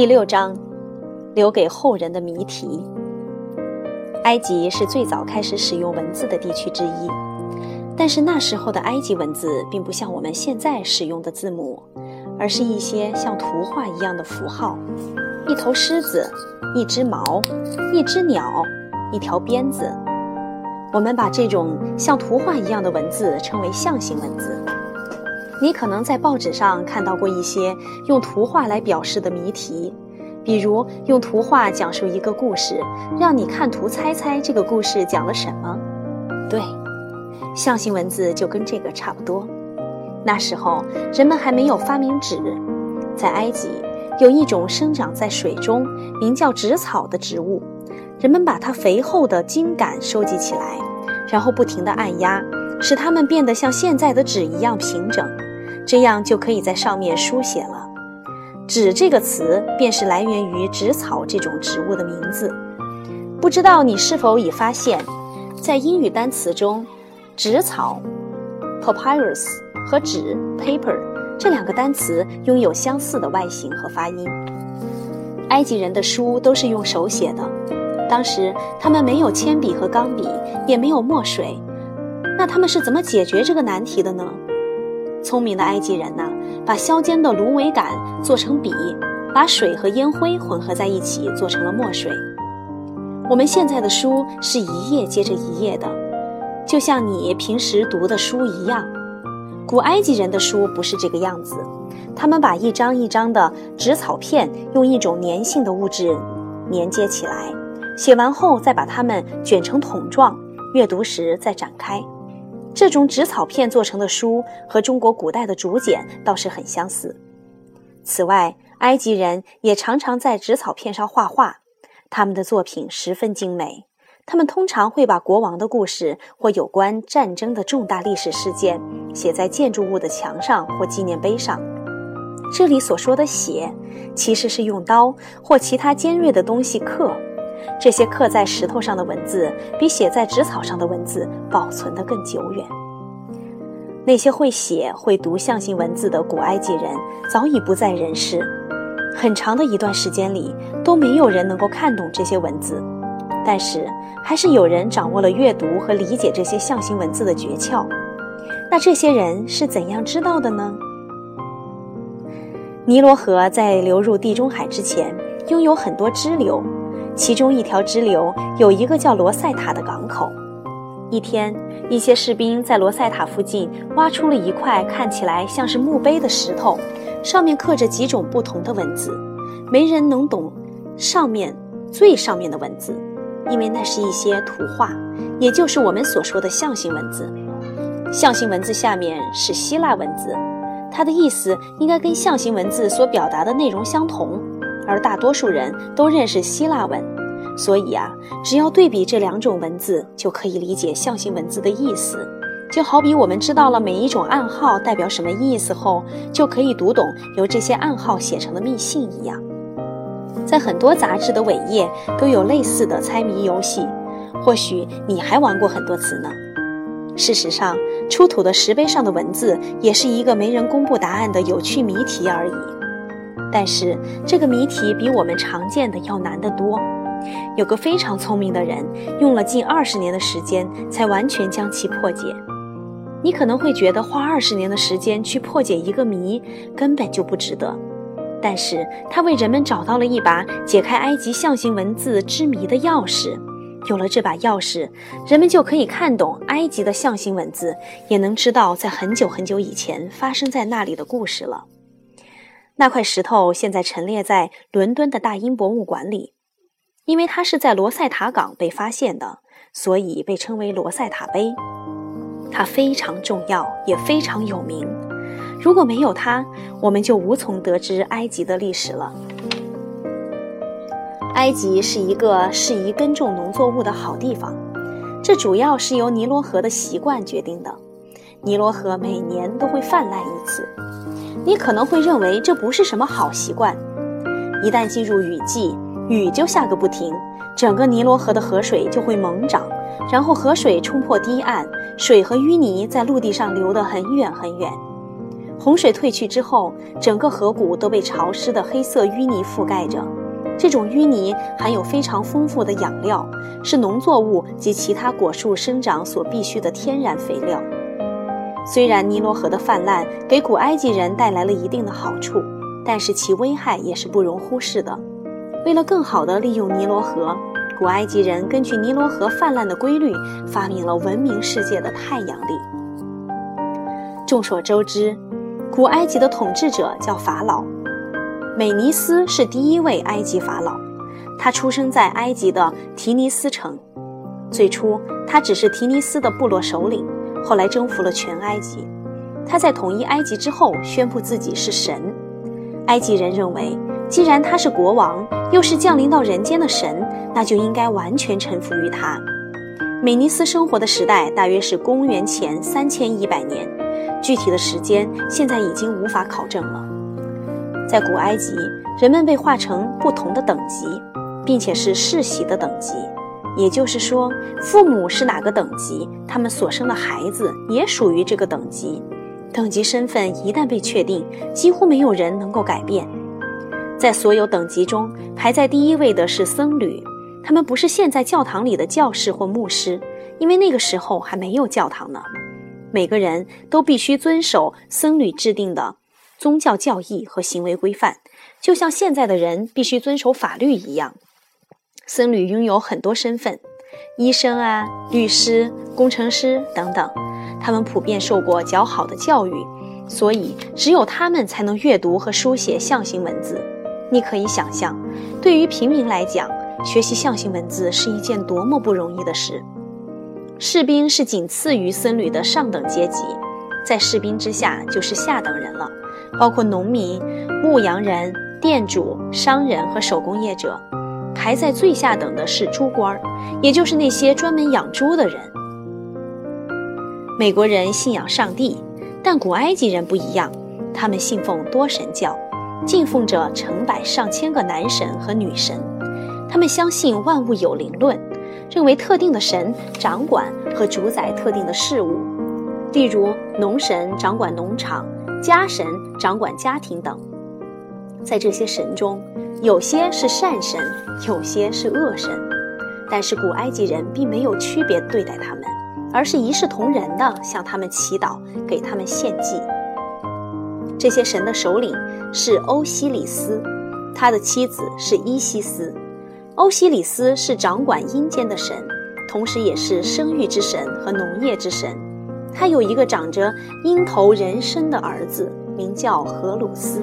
第六章，留给后人的谜题。埃及是最早开始使用文字的地区之一，但是那时候的埃及文字并不像我们现在使用的字母，而是一些像图画一样的符号：一头狮子，一只毛，一只鸟，一条鞭子。我们把这种像图画一样的文字称为象形文字。你可能在报纸上看到过一些用图画来表示的谜题，比如用图画讲述一个故事，让你看图猜猜这个故事讲了什么。对，象形文字就跟这个差不多。那时候人们还没有发明纸，在埃及有一种生长在水中、名叫纸草的植物，人们把它肥厚的茎秆收集起来，然后不停地按压，使它们变得像现在的纸一样平整。这样就可以在上面书写了。纸这个词便是来源于纸草这种植物的名字。不知道你是否已发现，在英语单词中，纸草 （papyrus） 和纸 （paper） 这两个单词拥有相似的外形和发音。埃及人的书都是用手写的，当时他们没有铅笔和钢笔，也没有墨水，那他们是怎么解决这个难题的呢？聪明的埃及人呐，把削尖的芦苇杆做成笔，把水和烟灰混合在一起做成了墨水。我们现在的书是一页接着一页的，就像你平时读的书一样。古埃及人的书不是这个样子，他们把一张一张的纸草片用一种粘性的物质粘接起来，写完后再把它们卷成筒状，阅读时再展开。这种纸草片做成的书和中国古代的竹简倒是很相似。此外，埃及人也常常在纸草片上画画，他们的作品十分精美。他们通常会把国王的故事或有关战争的重大历史事件写在建筑物的墙上或纪念碑上。这里所说的“写”，其实是用刀或其他尖锐的东西刻。这些刻在石头上的文字，比写在纸草上的文字保存得更久远。那些会写、会读象形文字的古埃及人早已不在人世，很长的一段时间里都没有人能够看懂这些文字。但是，还是有人掌握了阅读和理解这些象形文字的诀窍。那这些人是怎样知道的呢？尼罗河在流入地中海之前，拥有很多支流。其中一条支流有一个叫罗塞塔的港口。一天，一些士兵在罗塞塔附近挖出了一块看起来像是墓碑的石头，上面刻着几种不同的文字。没人能懂上面最上面的文字，因为那是一些图画，也就是我们所说的象形文字。象形文字下面是希腊文字，它的意思应该跟象形文字所表达的内容相同。而大多数人都认识希腊文，所以啊，只要对比这两种文字，就可以理解象形文字的意思。就好比我们知道了每一种暗号代表什么意思后，就可以读懂由这些暗号写成的密信一样。在很多杂志的尾页都有类似的猜谜游戏，或许你还玩过很多次呢。事实上，出土的石碑上的文字也是一个没人公布答案的有趣谜题而已。但是这个谜题比我们常见的要难得多。有个非常聪明的人，用了近二十年的时间才完全将其破解。你可能会觉得花二十年的时间去破解一个谜根本就不值得，但是他为人们找到了一把解开埃及象形文字之谜的钥匙。有了这把钥匙，人们就可以看懂埃及的象形文字，也能知道在很久很久以前发生在那里的故事了。那块石头现在陈列在伦敦的大英博物馆里，因为它是在罗塞塔港被发现的，所以被称为罗塞塔碑。它非常重要，也非常有名。如果没有它，我们就无从得知埃及的历史了。埃及是一个适宜耕种农作物的好地方，这主要是由尼罗河的习惯决定的。尼罗河每年都会泛滥一次。你可能会认为这不是什么好习惯。一旦进入雨季，雨就下个不停，整个尼罗河的河水就会猛涨，然后河水冲破堤岸，水和淤泥在陆地上流得很远很远。洪水退去之后，整个河谷都被潮湿的黑色淤泥覆盖着。这种淤泥含有非常丰富的养料，是农作物及其他果树生长所必需的天然肥料。虽然尼罗河的泛滥给古埃及人带来了一定的好处，但是其危害也是不容忽视的。为了更好地利用尼罗河，古埃及人根据尼罗河泛滥的规律，发明了闻名世界的太阳历。众所周知，古埃及的统治者叫法老。美尼斯是第一位埃及法老，他出生在埃及的提尼斯城。最初，他只是提尼斯的部落首领，后来征服了全埃及。他在统一埃及之后，宣布自己是神。埃及人认为，既然他是国王，又是降临到人间的神，那就应该完全臣服于他。美尼斯生活的时代大约是公元前三千一百年，具体的时间现在已经无法考证了。在古埃及，人们被划成不同的等级，并且是世袭的等级。也就是说，父母是哪个等级，他们所生的孩子也属于这个等级。等级身份一旦被确定，几乎没有人能够改变。在所有等级中，排在第一位的是僧侣。他们不是现在教堂里的教士或牧师，因为那个时候还没有教堂呢。每个人都必须遵守僧侣制定的。宗教教义和行为规范，就像现在的人必须遵守法律一样。僧侣拥有很多身份，医生啊、律师、工程师等等，他们普遍受过较好的教育，所以只有他们才能阅读和书写象形文字。你可以想象，对于平民来讲，学习象形文字是一件多么不容易的事。士兵是仅次于僧侣的上等阶级，在士兵之下就是下等人了。包括农民、牧羊人、店主、商人和手工业者，排在最下等的是猪官儿，也就是那些专门养猪的人。美国人信仰上帝，但古埃及人不一样，他们信奉多神教，敬奉着成百上千个男神和女神。他们相信万物有灵论，认为特定的神掌管和主宰特定的事物，例如农神掌管农场。家神掌管家庭等，在这些神中，有些是善神，有些是恶神，但是古埃及人并没有区别对待他们，而是一视同仁地向他们祈祷，给他们献祭。这些神的首领是欧西里斯，他的妻子是伊西斯。欧西里斯是掌管阴间的神，同时也是生育之神和农业之神。他有一个长着鹰头人身的儿子，名叫荷鲁斯。